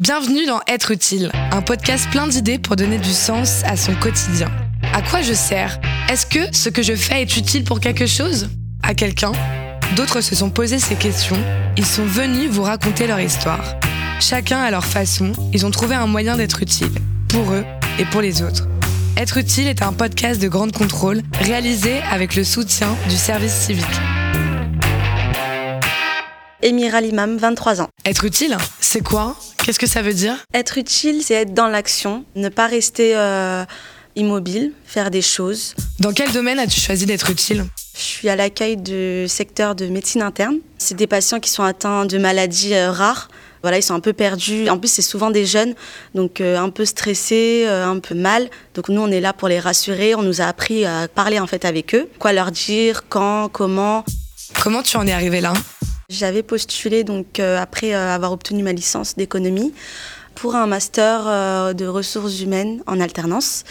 Bienvenue dans Être utile, un podcast plein d'idées pour donner du sens à son quotidien. À quoi je sers? Est-ce que ce que je fais est utile pour quelque chose? À quelqu'un? D'autres se sont posés ces questions. Ils sont venus vous raconter leur histoire. Chacun à leur façon, ils ont trouvé un moyen d'être utile, pour eux et pour les autres. Être utile est un podcast de grande contrôle réalisé avec le soutien du service civique. Émira Limam, 23 ans. Être utile, c'est quoi? Qu'est-ce que ça veut dire? Être utile, c'est être dans l'action, ne pas rester euh, immobile, faire des choses. Dans quel domaine as-tu choisi d'être utile? Je suis à l'accueil du secteur de médecine interne. C'est des patients qui sont atteints de maladies euh, rares. Voilà, ils sont un peu perdus. En plus, c'est souvent des jeunes, donc euh, un peu stressés, un peu mal. Donc nous, on est là pour les rassurer. On nous a appris à parler en fait avec eux, quoi leur dire, quand, comment? Comment tu en es arrivé là? J'avais postulé donc euh, après euh, avoir obtenu ma licence d'économie pour un master euh, de ressources humaines en alternance.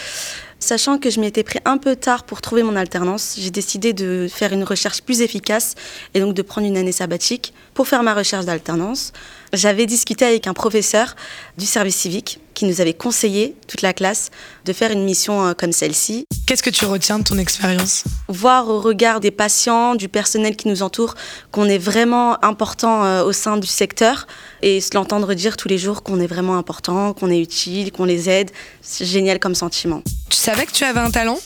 Sachant que je m'étais pris un peu tard pour trouver mon alternance, j'ai décidé de faire une recherche plus efficace et donc de prendre une année sabbatique pour faire ma recherche d'alternance. J'avais discuté avec un professeur du service civique qui nous avait conseillé, toute la classe, de faire une mission euh, comme celle-ci. Qu'est-ce que tu retiens de ton expérience? Voir au regard des patients, du personnel qui nous entoure, qu'on est vraiment important euh, au sein du secteur et se l'entendre dire tous les jours qu'on est vraiment important, qu'on est utile, qu'on les aide. C'est génial comme sentiment. Tu savais que tu avais un talent?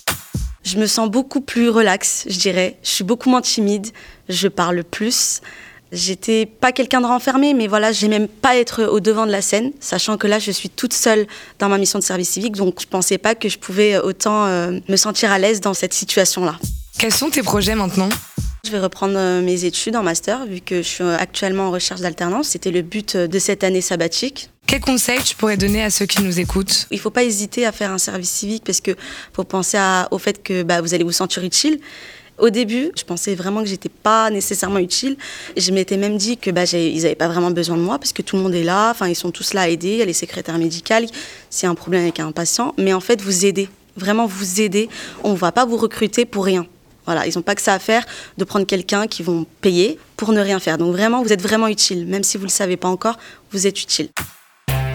Je me sens beaucoup plus relax, je dirais. Je suis beaucoup moins timide, je parle plus. J'étais pas quelqu'un de renfermé, mais voilà, j'ai même pas être au devant de la scène, sachant que là, je suis toute seule dans ma mission de service civique, donc je pensais pas que je pouvais autant euh, me sentir à l'aise dans cette situation-là. Quels sont tes projets maintenant? Je vais reprendre euh, mes études en master, vu que je suis actuellement en recherche d'alternance. C'était le but de cette année sabbatique. Quels conseils tu pourrais donner à ceux qui nous écoutent? Il ne faut pas hésiter à faire un service civique parce que faut penser au fait que bah, vous allez vous sentir utile. Au début, je pensais vraiment que j'étais pas nécessairement utile. Je m'étais même dit que bah, ils n'avaient pas vraiment besoin de moi parce que tout le monde est là. Enfin, ils sont tous là à aider. Il y a les secrétaires médicales. S'il y a un problème avec un patient, mais en fait, vous aidez. Vraiment, vous aidez. On ne va pas vous recruter pour rien. Voilà, ils n'ont pas que ça à faire de prendre quelqu'un qui vont payer pour ne rien faire. Donc vraiment, vous êtes vraiment utile. Même si vous ne le savez pas encore, vous êtes utile.